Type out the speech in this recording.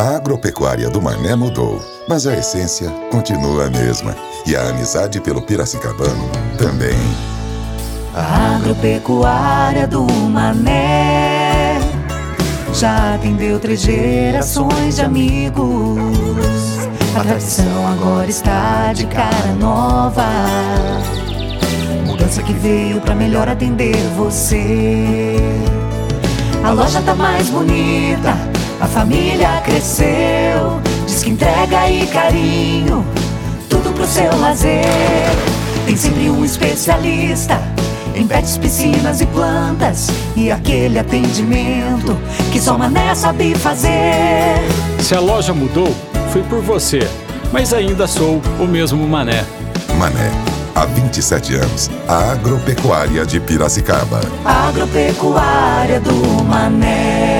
A agropecuária do Mané mudou, mas a essência continua a mesma. E a amizade pelo Piracicabano também. A agropecuária do Mané já atendeu três gerações de amigos. A tradição agora está de cara nova. Mudança que veio pra melhor atender você. A loja tá mais bonita, a família cresceu. Diz que entrega e carinho, tudo pro seu lazer. Tem sempre um especialista em pets, piscinas e plantas. E aquele atendimento que só Mané sabe fazer. Se a loja mudou, foi por você, mas ainda sou o mesmo Mané. Mané, há 27 anos, a agropecuária de Piracicaba. Agropecuária do Mané.